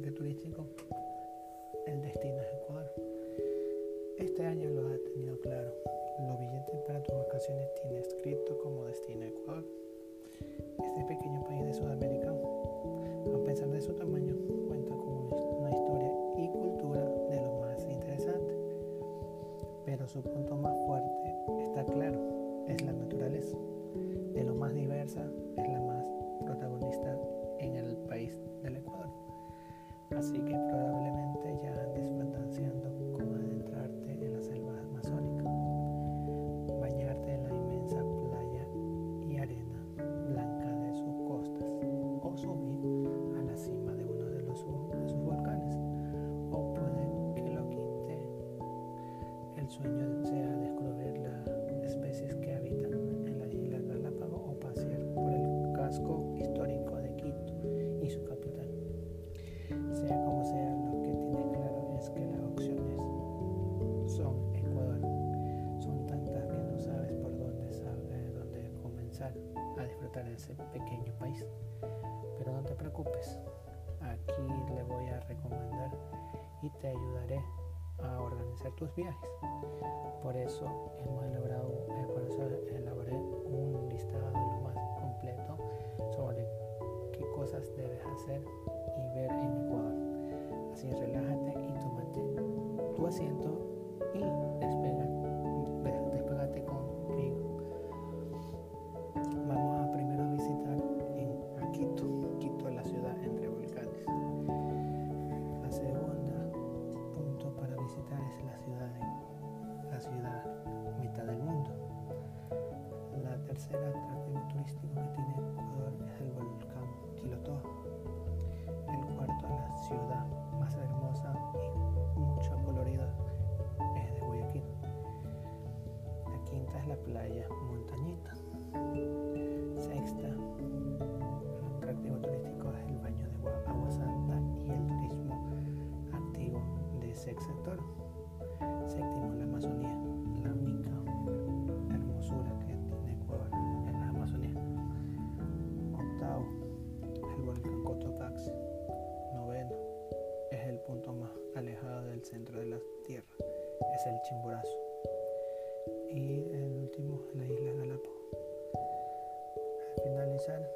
turístico, el destino es Ecuador. Este año lo ha tenido claro. Los billetes para tus vacaciones tiene escrito como destino Ecuador. Este pequeño país de Sudamérica, a pesar de su tamaño, cuenta con una historia y cultura de lo más interesante. Pero su punto más fuerte está claro, es la naturaleza. De lo más diversa es la más Así que a disfrutar de ese pequeño país. Pero no te preocupes, aquí le voy a recomendar y te ayudaré a organizar tus viajes. Por eso hemos elaborado, eh, por eso elaboré un listado lo más completo sobre qué cosas debes hacer y ver en Ecuador. Así relájate y tómate tu asiento sector. Séptimo, la Amazonía, la única hermosura que tiene Ecuador en la Amazonía. Octavo, el volcán Cotopaxi. Noveno, es el punto más alejado del centro de la Tierra, es el Chimborazo. Y el último, la isla Galápagos. Al finalizar,